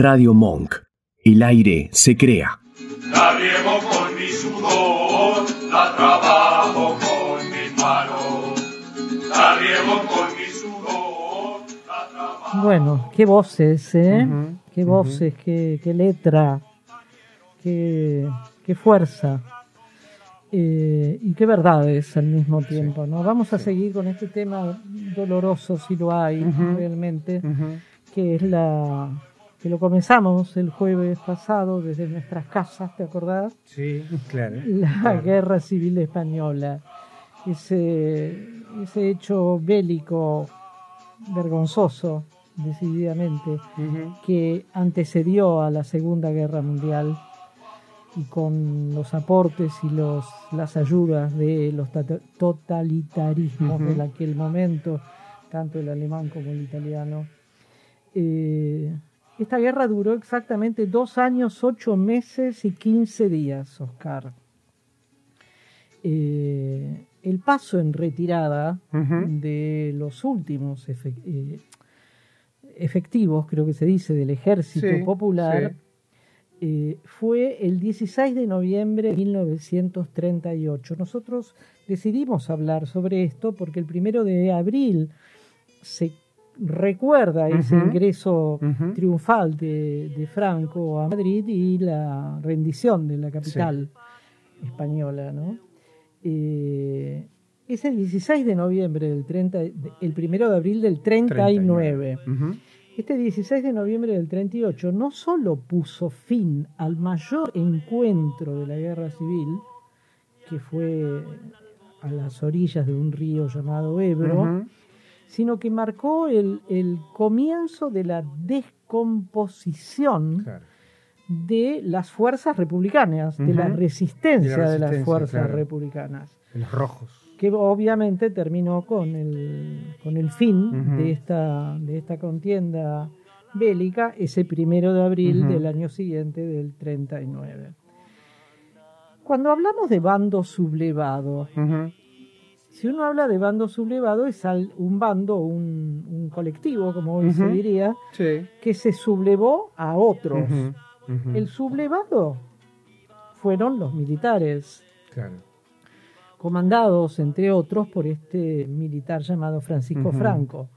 Radio Monk. El aire se crea. La riego con mi sudor, la trabajo con mis manos. La riego con mi sudor, la trabajo. Bueno, qué voces, ¿eh? Qué voces, qué, qué letra, qué, qué fuerza. eh, y qué verdades al mismo tiempo, ¿no? Vamos a seguir con este tema doloroso, si lo hay realmente, que es la que lo comenzamos el jueves pasado desde nuestras casas, ¿te acordás? Sí, claro. La claro. guerra civil española, ese, ese hecho bélico vergonzoso, decididamente, que antecedió a la Segunda Guerra Mundial y con los aportes y los, las ayudas de los totalitarismos Ujú. de aquel momento, tanto el alemán como el italiano. Eh, esta guerra duró exactamente dos años, ocho meses y quince días, Oscar. Eh, el paso en retirada de los últimos eh, efectivos, creo que se dice, del ejército Sí, popular, sí. eh, fue el 16 de noviembre de 1938. Nosotros decidimos hablar sobre esto porque el primero de abril se recuerda ese ingreso triunfal de, de Franco a Madrid y la rendición de la capital española, ¿no? Eh, es el 16 de noviembre del 30, de- el primero de abril del 39. Ujú. Este 16 de noviembre del 38 no solo puso fin al mayor encuentro de la guerra civil, que fue a las orillas de un río llamado Ebro. Sino que marcó el, el comienzo de la descomposición Claro. de las fuerzas republicanas, de la resistencia De de, la las fuerzas claro. republicanas, De Los rojos. que obviamente terminó con el, con el fin de, esta, de esta contienda bélica ese primero de abril del año siguiente, del 39. Cuando hablamos de bando sublevado. Si uno habla de bando sublevado es un bando, un, un colectivo, como hoy se diría, Sí. que se sublevó a otros. El sublevado fueron los militares, Claro. comandados, entre otros, por este militar llamado Francisco. Franco.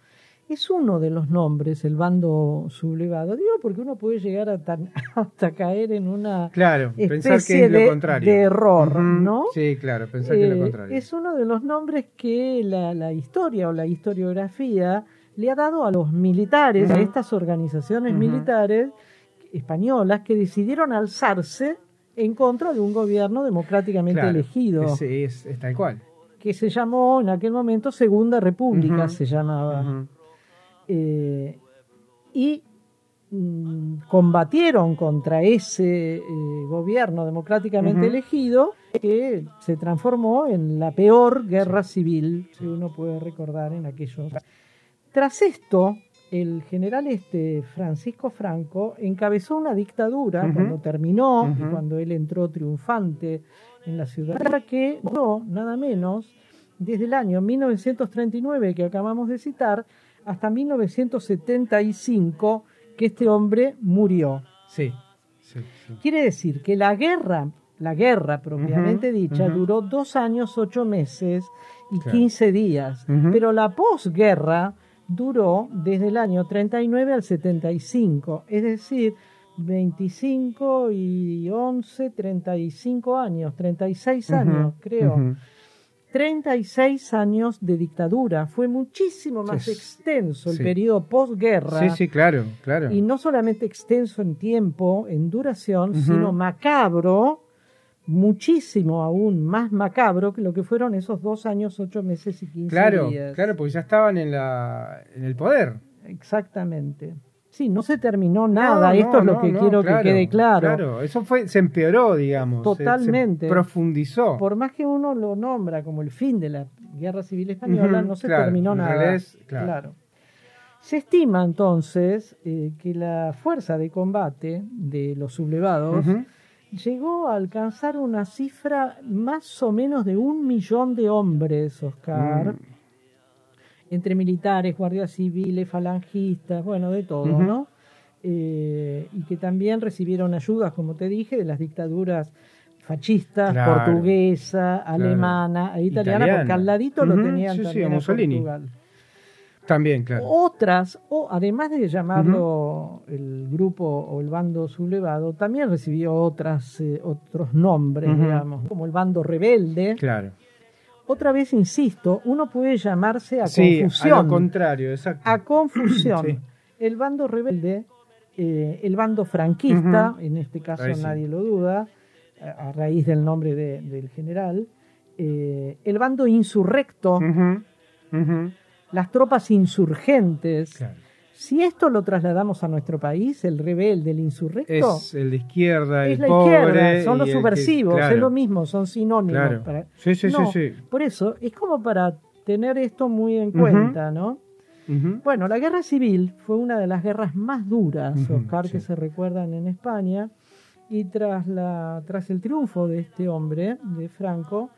Es uno de los nombres, el bando sublevado. Digo porque uno puede llegar a tan- hasta caer en una Claro, pensar especie que es de, lo contrario. de error. ¿no? Sí, claro, pensar que es Eh, lo contrario. es uno de los nombres que la, la historia o la historiografía le ha dado a los militares, a estas organizaciones militares españolas que decidieron alzarse en contra de un gobierno democráticamente Claro, elegido, Es, es- es tal cual. que se llamó en aquel momento Segunda República, se llamaba. Eh, y mm, combatieron contra ese eh, gobierno democráticamente elegido que se transformó en la peor guerra civil que uno puede recordar en aquellos. Tras esto, el general este Francisco Franco encabezó una dictadura cuando terminó y cuando él entró triunfante en la ciudad que duró nada menos desde el año 1939 que acabamos de citar hasta 1975 que este hombre murió. Sí. sí, sí. Quiere decir que la guerra, la guerra propiamente Ujú, dicha, ujú. duró dos años, ocho meses y Claro. 15 días. Ujú. Pero la posguerra duró desde el año 39 al 75, es decir, 25 y 11, 35 años, 36 años, creo. Ujú. 36 años de dictadura. Fue muchísimo más extenso el sí. periodo posguerra. Sí, sí, claro, claro. Y no solamente extenso en tiempo, en duración, sino macabro, muchísimo aún más macabro que lo que fueron esos dos años, ocho meses y quince Claro, días. claro, porque ya estaban en, la, en el poder. Exactamente. Sí, no se terminó nada. No, Esto no, es lo no, que quiero claro, que quede claro. Claro, eso fue, se empeoró, digamos. se- se Totalmente. profundizó. Por más que uno lo nombra como el fin de la Guerra Civil Española, no se claro, terminó nada. realidad claro. Se estima entonces eh, que la fuerza de combate de los sublevados llegó a alcanzar una cifra más o menos de un millón de hombres, Oscar, Mm. Entre militares, guardias civiles, falangistas, bueno, de todo. ¿no? eh, y que también recibieron ayudas, como te dije, de las dictaduras fascistas, Claro. portuguesa, alemana e italiana, Italiana. porque al ladito lo tenían sí, sí, también a a Mussolini. Portugal. También, claro. Otras, o además de llamarlo el grupo o el bando sublevado, también recibió otras, eh, otros nombres, digamos, como el bando rebelde. Claro. Otra vez insisto, uno puede llamarse a Sí, a confusión. lo contrario, exacto. a confusión. Sí. El bando rebelde, eh, el bando franquista, en este caso Ahí sí. nadie lo duda, a, a raíz del nombre de- del general, eh, el bando insurrecto, las tropas insurgentes. Claro. Si esto lo trasladamos a nuestro país, el rebelde, el insurrecto, Es el de izquierda, es el la pobre. izquierda, son los que- subversivos, claro, es lo mismo, son sinónimos. Claro. para- Sí, sí, No, sí, sí. Por eso, es como para tener esto muy en cuenta, ¿no? Bueno, la guerra civil fue una de las guerras más duras, Oscar, que se recuerdan en España. Y tras, la, tras el triunfo de este hombre, de Franco,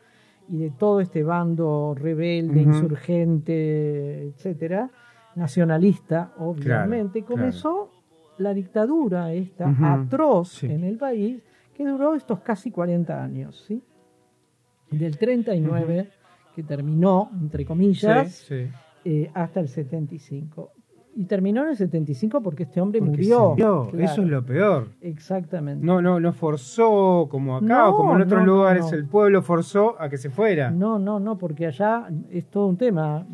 y de todo este bando rebelde, insurgente, etcétera, nacionalista, obviamente, claro. comenzó la dictadura esta atroz sí. en el país, que duró estos casi 40 años, ¿sí? Del 39, que terminó, entre comillas, Sí, sí. eh, hasta el 75. Y terminó en el 75 porque este hombre Porque murió. se murió, Claro, Eso es lo peor. Exactamente. No, no, no forzó como acá No, o como en otros no, lugares no. el pueblo forzó a que se fuera. No, no, no, porque allá es todo un tema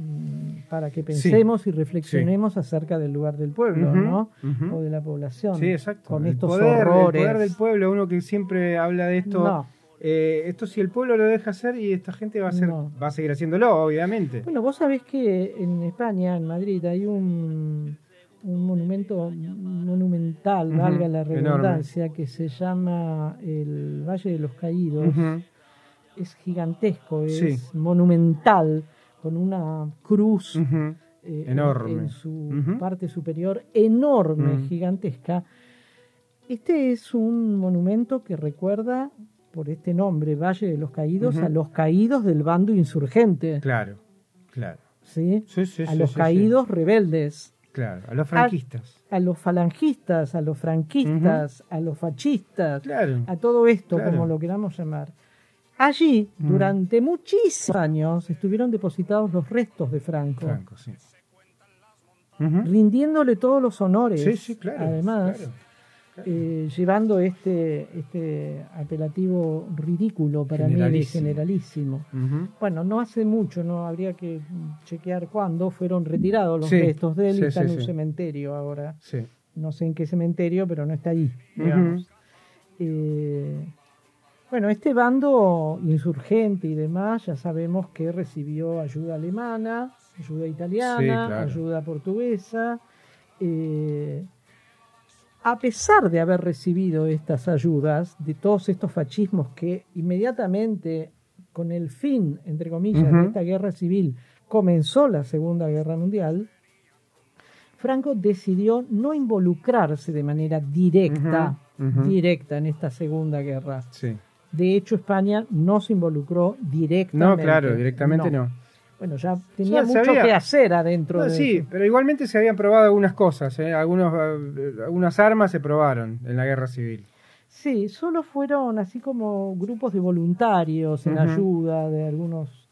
para que pensemos y reflexionemos acerca del lugar del pueblo, ¿no? O de la población. Sí, exacto. Con el estos poder, horrores. El poder del pueblo, uno que siempre habla de esto. No. eh, esto si el pueblo lo deja hacer y esta gente va a, hacer, No. va a seguir haciéndolo, obviamente. Bueno, vos sabés que en España, en Madrid, hay un, un monumento monumental, valga la enorme. redundancia, que se llama el Valle de los Caídos. Es gigantesco, es Sí. monumental, con una cruz eh, Enorme. en su parte superior, enorme, Mm. gigantesca. Este es un monumento que recuerda, por este nombre, Valle de los Caídos, a los caídos del bando insurgente. Claro, claro. ¿sí? Sí, sí, a sí, los caídos rebeldes. Claro, a los franquistas. a los falangistas, a los franquistas, a los fascistas, Claro. a todo esto, Claro. como lo queramos llamar. Allí, Mm. durante muchísimos años, estuvieron depositados los restos de Franco, Franco, sí. Ujú. rindiéndole todos los honores. Sí, sí, claro. Además, claro. eh, llevando este, este apelativo ridículo para mí de Generalísimo. Bueno, no hace mucho, no habría que chequear cuándo fueron retirados los Sí, restos de él sí, y está sí, en un sí. cementerio ahora. Sí. No sé en qué cementerio, pero no está ahí, digamos. Ujú. Eh, bueno, este bando insurgente y demás, ya sabemos que recibió ayuda alemana, ayuda italiana, Sí, claro. ayuda portuguesa. eh, a pesar de haber recibido estas ayudas, de todos estos fascismos que inmediatamente, con el fin, entre comillas, de esta guerra civil, comenzó la Segunda Guerra Mundial, Franco decidió no involucrarse de manera directa, directa en esta Segunda Guerra. Sí. De hecho, España no se involucró directamente. No, claro, directamente no. Bueno, ya tenía Ya mucho que hacer adentro No, de sí, eso. pero igualmente se habían probado algunas cosas. ¿eh? Algunos, eh, algunas armas se probaron en la guerra civil. Sí, solo fueron así como grupos de voluntarios en ayuda de algunos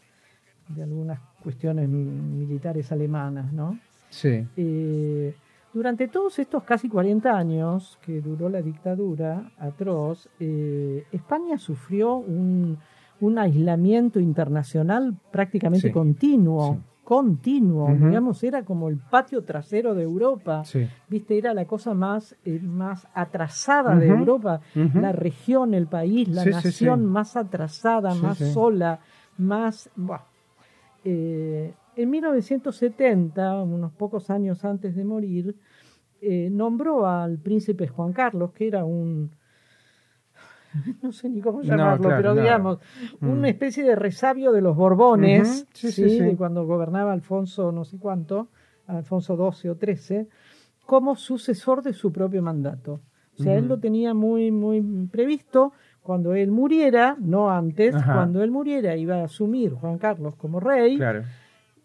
de algunas cuestiones militares alemanas, ¿no? Sí. Eh, durante todos estos casi 40 años que duró la dictadura atroz, eh, España sufrió un, un aislamiento internacional prácticamente Sí. continuo, Sí. continuo, digamos, era como el patio trasero de Europa. Sí. Viste, era la cosa más, eh, más atrasada de. Europa, la región, el país, la nación más atrasada, más sola, más... Eh, en 1970, unos pocos años antes de morir, eh, nombró al príncipe Juan Carlos, que era un... No sé ni cómo No, llamarlo, claro, pero no. digamos, Mm. una especie de resabio de los Borbones, sí, ¿sí? sí, sí. de cuando gobernaba Alfonso no sé cuánto, Alfonso XII o XIII, como sucesor de su propio mandato. O sea, él lo tenía muy, muy previsto. Cuando él muriera, no antes, Ajá. cuando él muriera iba a asumir Juan Carlos como rey Claro.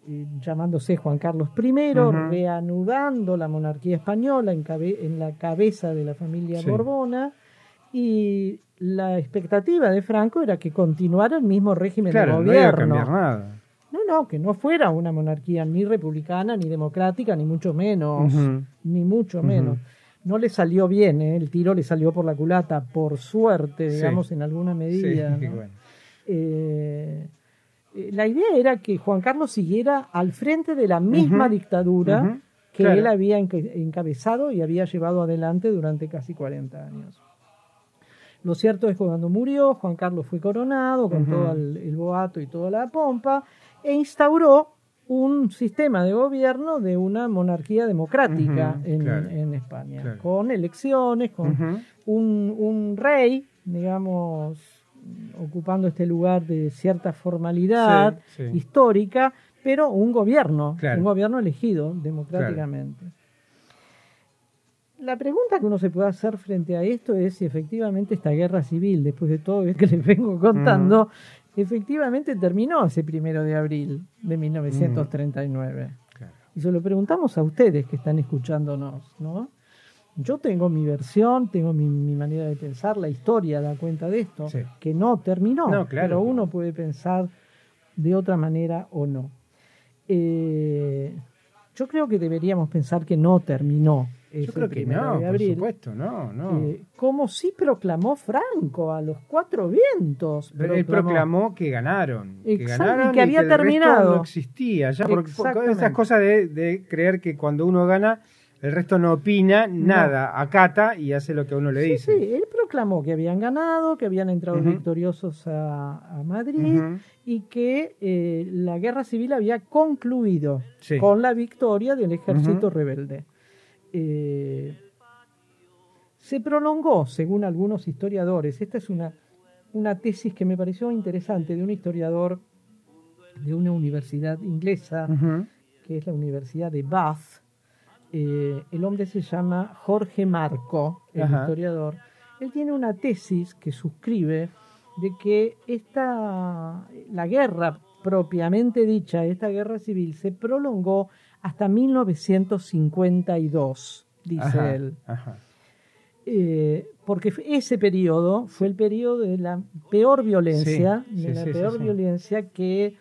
Eh, llamándose Juan Carlos I, reanudando la monarquía española en, cabe- en la cabeza de la familia Sí. Borbona, y la expectativa de Franco era que continuara el mismo régimen Claro, de no iba a gobierno. nada. No, no, que no fuera una monarquía ni republicana, ni democrática, ni mucho menos. Ni mucho menos. No le salió bien, ¿eh? el tiro le salió por la culata, por suerte, Sí. digamos, en alguna medida. Sí, ¿no? bueno. Eh, la idea era que Juan Carlos siguiera al frente de la misma dictadura que claro. él había enca- encabezado y había llevado adelante durante casi 40 años. Lo cierto es que cuando murió, Juan Carlos fue coronado con todo el, el boato y toda la pompa e instauró un sistema de gobierno de una monarquía democrática en, claro, en España, claro. con elecciones, con un, un rey, digamos, ocupando este lugar de cierta formalidad Sí, sí. histórica, pero un gobierno, Claro. un gobierno elegido democráticamente. La pregunta que uno se puede hacer frente a esto es si efectivamente esta guerra civil, después de todo lo que les vengo contando, efectivamente terminó ese primero de abril de 1939. Claro. Y se lo preguntamos a ustedes que están escuchándonos, ¿no? Yo tengo mi versión, tengo mi, mi manera de pensar, la historia da cuenta de esto, Sí. que no terminó, No, claro. pero uno puede pensar de otra manera o no. Eh, yo creo que deberíamos pensar que no terminó. Yo creo que no, de por supuesto, no, no. eh, como sí proclamó Franco a los cuatro vientos. Pero él proclamó que ganaron. Que ganaron y que había el resto terminado. no existía. Ya por- esas cosas de, de creer que cuando uno gana, el resto no opina nada, acata y hace lo que a uno le Sí, dice. sí, él proclamó que habían ganado, que habían entrado victoriosos a, a Madrid y que eh, la guerra civil había concluido Sí. con la victoria del ejército rebelde. Eh, se prolongó, según algunos historiadores, esta es una, una tesis que me pareció interesante de un historiador de una universidad inglesa, que es la Universidad de Bath. Eh, el hombre se llama Jorge Marco, el Ajá. historiador. Él tiene una tesis que suscribe de que esta, la guerra propiamente dicha, esta guerra civil, se prolongó hasta 1952, dice Ajá, él. ajá. Eh, porque ese periodo fue el periodo de la peor violencia, Sí, sí, de la sí, peor violencia que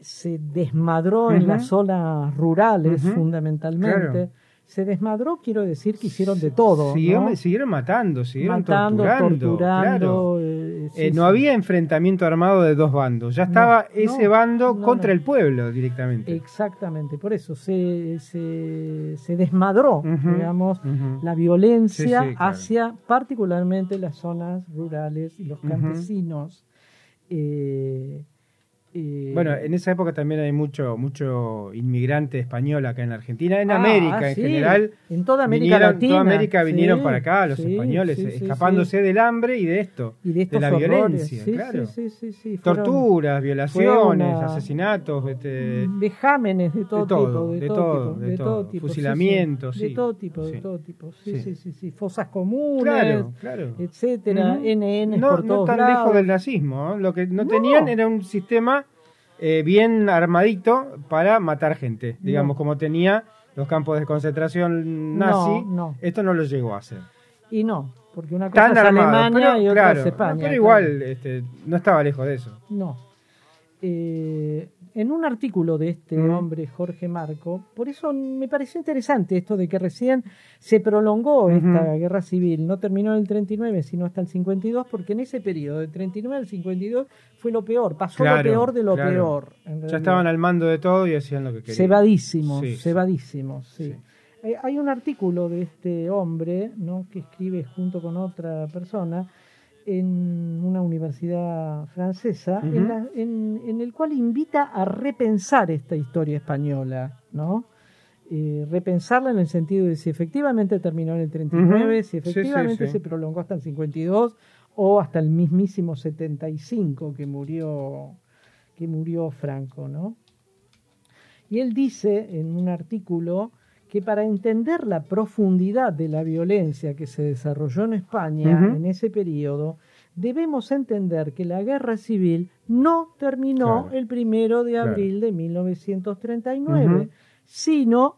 se desmadró en las zonas rurales fundamentalmente. claro. Se desmadró, quiero decir que hicieron de todo. Siguieron, ¿no? siguieron matando, siguieron Matando, torturando. torturando. claro. eh, sí, Eh, no sí. había enfrentamiento armado de dos bandos. Ya estaba No, ese no, bando contra el pueblo directamente. Exactamente, por eso se, se, se desmadró, digamos, la violencia Sí, sí, claro. hacia particularmente las zonas rurales y los campesinos. Eh, eh, Bueno, en esa época también hay mucho mucho inmigrante español acá en Argentina, en ah, América en sí, general. En toda América vinieron, Latina. Toda América vinieron sí, para acá, los sí, españoles, escapándose del hambre y de esto, Y de, estos la horrores. violencia, claro. fueron Torturas, violaciones, una- asesinatos, este, Vejámenes de todo, De todo, tipo, de, de todo, tipo, de de todo. tipo. Fusilamientos, de todo tipo, de todo tipo, sí, sí, Sí. sí, fosas comunes, claro, claro. etcétera, Ujú. NN no, por no todos tan lados. lejos del nazismo. ¿no? Lo que no, No. tenían era un sistema eh, bien armadito para matar gente, digamos, No. como tenía los campos de concentración nazi. No, no. Esto no lo llegó a hacer. Y no, porque una cosa Tan es armado, Alemania pero, y otra claro, es España. pero igual este, no estaba lejos de eso. No. Eh, en un artículo de este Mm. hombre, Jorge Marco, por eso me pareció interesante esto de que recién se prolongó esta guerra civil, no terminó en el 39, sino hasta el 52, porque en ese periodo, del 39 al 52, fue lo peor, pasó Claro, lo peor de lo claro. peor. Ya estaban al mando de todo y hacían lo que querían. Cebadísimos, Sí, sí. cebadísimos, sí. Sí. Eh, Hay un artículo de este hombre, ¿no? que escribe junto con otra persona en una universidad francesa, en, la- en- en el cual invita a repensar esta historia española, ¿no? Eh, repensarla en el sentido de si efectivamente terminó en el 39, Ujú. si Sí, sí, efectivamente sí. se prolongó hasta el 52 o hasta el mismísimo 75 que murió que murió Franco, ¿no? Y él dice en un artículo que para entender la profundidad de la violencia que se desarrolló en España en ese periodo, debemos entender que la guerra civil no terminó Claro. el primero de Claro. abril de 1939, Ujú. sino,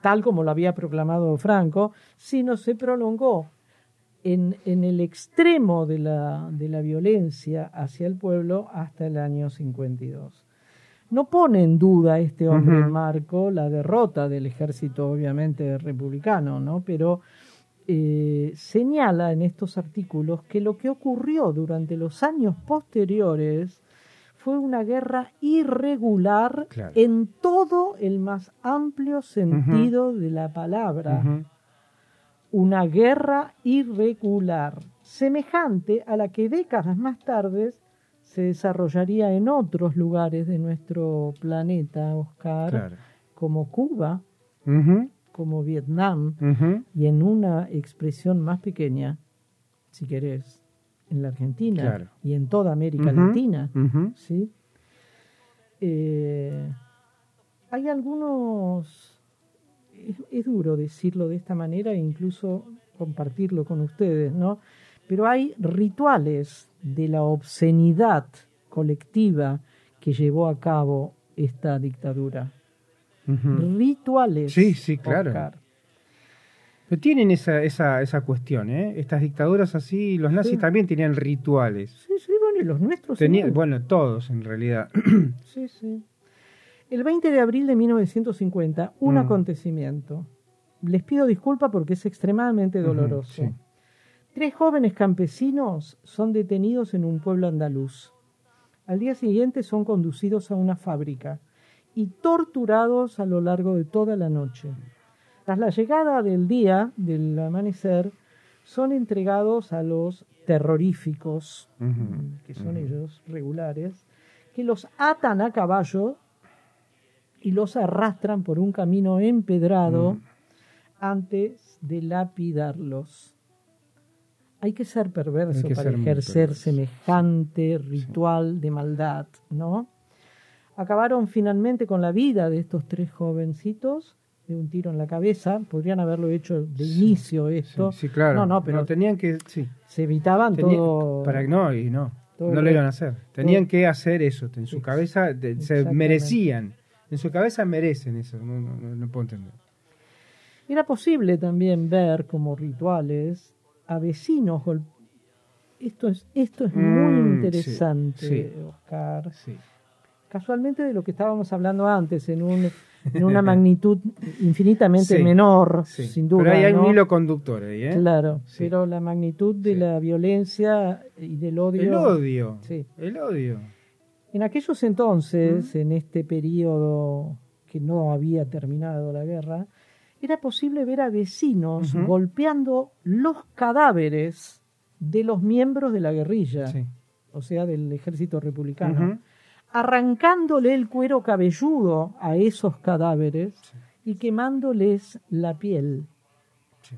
tal como lo había proclamado Franco, sino se prolongó en, en el extremo de la, de la violencia hacia el pueblo hasta el año 52. No pone en duda este hombre Ujú. Marco la derrota del ejército, obviamente, republicano, ¿no? Pero eh, señala en estos artículos que lo que ocurrió durante los años posteriores fue una guerra irregular Claro. en todo el más amplio sentido de la palabra una guerra irregular, semejante a la que décadas más tarde se desarrollaría en otros lugares de nuestro planeta, Oscar, Claro. como Cuba, como Vietnam, y en una expresión más pequeña, si querés, en la Argentina Claro. y en toda América. Latina. ¿sí? Eh, hay algunos, es, es duro decirlo de esta manera e incluso compartirlo con ustedes, ¿no? Pero hay rituales de la obscenidad colectiva que llevó a cabo esta dictadura. Rituales. Sí, sí, claro. Oscar. Pero tienen esa, esa, esa cuestión, ¿eh? Estas dictaduras así, los nazis Sí. también tenían rituales. Sí, sí, bueno, y los nuestros. Tenía, bueno, todos en realidad. Sí, sí. El 20 de abril de 1950, un Mm. acontecimiento. Les pido disculpa porque es extremadamente doloroso. sí. Tres jóvenes campesinos son detenidos en un pueblo andaluz. Al día siguiente son conducidos a una fábrica y torturados a lo largo de toda la noche. Tras la llegada del día, del amanecer, son entregados a los terroríficos, que son ellos regulares, que los atan a caballo y los arrastran por un camino empedrado Mm. antes de lapidarlos. Hay que ser perverso que para ser ejercer perverso. semejante ritual de maldad, ¿no? Acabaron finalmente con la vida de estos tres jovencitos de un tiro en la cabeza. Podrían haberlo hecho de inicio esto. Sí, sí, claro. No, no, pero tenían que, sí. se evitaban Tenía- todo. para no, y no. no lo iban a hacer. Tenían todo- que hacer eso. En su cabeza de- se merecían. En su cabeza merecen eso. No, no, no puedo entender. Era posible también ver como rituales a vecinos Esto es, esto es muy Mm, interesante, sí. Oscar. Sí. Casualmente de lo que estábamos hablando antes, en, un, en una magnitud infinitamente menor, sin duda. Pero ahí hay ¿no? un hilo conductor ahí, ¿eh? Claro, pero la magnitud de la violencia y del odio. El odio. Sí. El odio. En aquellos entonces, en este periodo que no había terminado la guerra, era posible ver a vecinos golpeando los cadáveres de los miembros de la guerrilla, Sí. o sea, del ejército republicano, arrancándole el cuero cabelludo a esos cadáveres y quemándoles la piel. Sí.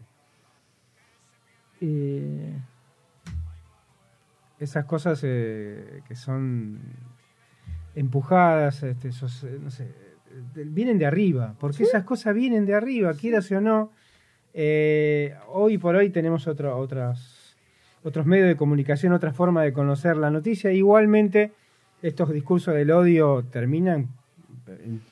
Eh, Esas cosas eh, que son empujadas, este, esos, eh, no sé, vienen de arriba, porque esas cosas vienen de arriba, quieras o no. Eh, hoy por hoy tenemos otro, otras, otros medios de comunicación, otra forma de conocer la noticia. Igualmente, estos discursos del odio terminan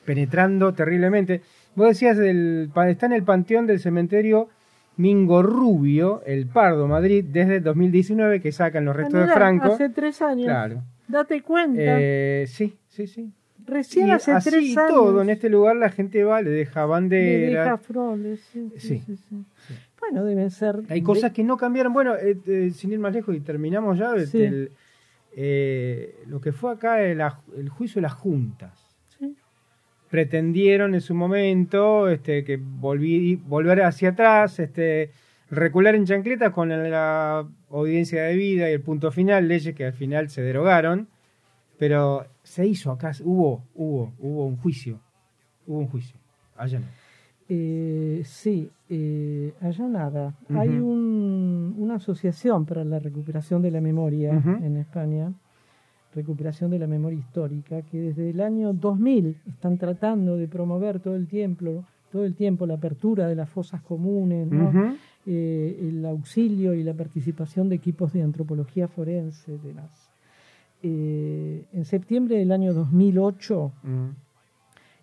penetrando terriblemente. Vos decías, del, está en el panteón del cementerio Mingo Rubio, el Pardo, Madrid, desde 2019, que sacan los restos de Franco. Hace tres años. Claro. Date cuenta. Eh, sí, sí, sí. Recién Y hace así tres años. todo, en este lugar la gente va, le deja Le bandera. deja flores, sí, sí, Sí, sí, sí. sí. Bueno, deben ser. Hay cosas que no cambiaron. Bueno, eh, eh, sin ir más lejos y terminamos ya, este, el- eh, lo que fue acá el, juicio de las juntas. Sí. Pretendieron en su momento este, que volví, volver hacia atrás, este, recular en chancletas con la audiencia de vida y el punto final, leyes que al final se derogaron, pero se hizo acá, hubo, hubo, hubo un juicio, hubo un juicio, allá no. Eh, sí, eh, allá nada. Hay un- una asociación para la recuperación de la memoria en España, recuperación de la memoria histórica, que desde el año 2000 están tratando de promover todo el tiempo, todo el tiempo la apertura de las fosas comunes, eh, el auxilio y la participación de equipos de antropología forense, demás. Eh, en septiembre del año 2008, Mm.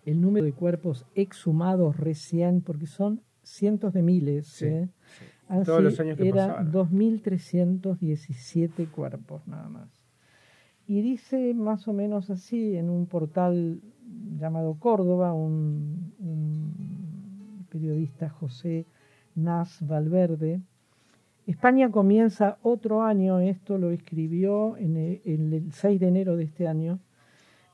el número de cuerpos exhumados recién, porque son cientos de miles, Sí, ¿eh? sí. Han Todos los sido- años que era pasaron. 2.317 cuerpos nada más. Y dice más o menos así en un portal llamado Córdoba, un, un periodista José Nas Valverde. España comienza otro año, esto lo escribió en el, en el 6 de enero de este año.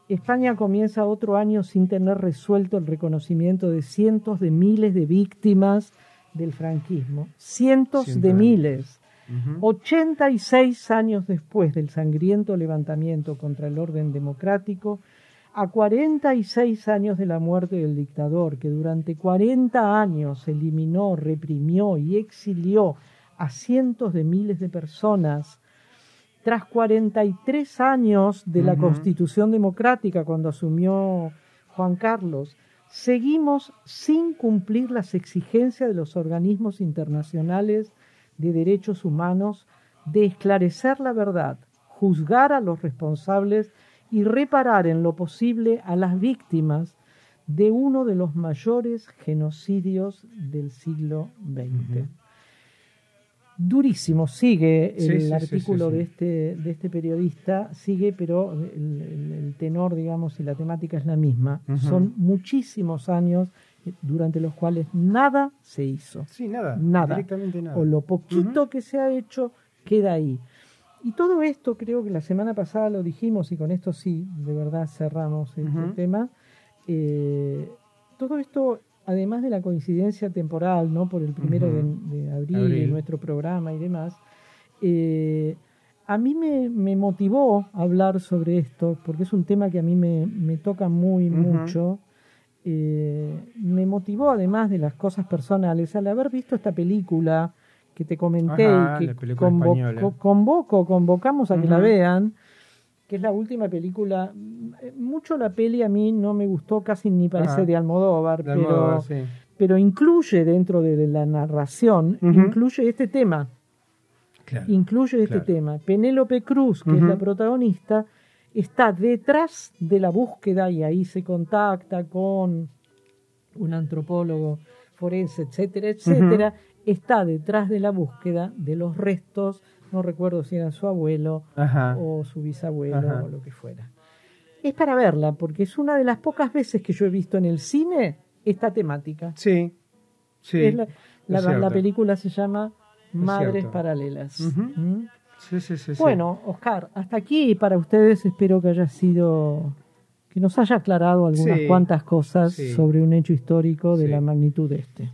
España comienza otro año sin tener resuelto el reconocimiento de cientos de miles de víctimas del franquismo. Cientos de miles. Ujú. 86 años después del sangriento levantamiento contra el orden democrático, a 46 años de la muerte del dictador, que durante 40 años eliminó, reprimió y exilió a cientos de miles de personas, tras 43 años de la. Constitución Democrática cuando asumió Juan Carlos, seguimos sin cumplir las exigencias de los organismos internacionales de derechos humanos de esclarecer la verdad, juzgar a los responsables y reparar en lo posible a las víctimas de uno de los mayores genocidios del siglo XX. Durísimo, sigue Sí, el sí, artículo sí, de este de este periodista, sigue, pero el, el- el tenor, digamos, y la temática es la misma. Son muchísimos años eh, durante los cuales nada se hizo Sí, nada. Nada. Directamente nada. o lo poquito que se ha hecho queda ahí. Y todo esto creo que la semana pasada lo dijimos y con esto sí, de verdad cerramos este Ujú. tema. Eh, todo esto, además de la coincidencia temporal, ¿no? Por el primero de, de abril, Abril. y nuestro programa y demás, eh, a mí me, me motivó hablar sobre esto, porque es un tema que a mí me, me toca muy mucho. Eh, me motivó, además de las cosas personales, al haber visto esta película que te comenté Ajá, y que convo- española. convoco, convocamos a que la vean, que es la última película. Eh, Mucho la peli a mí no me gustó, casi ni parece de Almodóvar, De pero, sí. pero incluye dentro de la narración, incluye este tema Claro. incluye este claro. tema. Penélope Cruz, que es la protagonista, está detrás de la búsqueda y ahí se contacta con un antropólogo forense, etcétera, etcétera. Está detrás de la búsqueda de los restos, no recuerdo si era su abuelo Ajá. o su bisabuelo Ajá. o lo que fuera. Es para verla, porque es una de las pocas veces que yo he visto en el cine esta temática. Sí. Sí. Es la, la- es la cierto. película se llama Madres. Paralelas. ¿Mm? Sí, sí, sí. Bueno, Oscar, hasta aquí para ustedes espero que haya sido, que nos haya aclarado algunas cuantas cosas sobre un hecho histórico de la magnitud de este.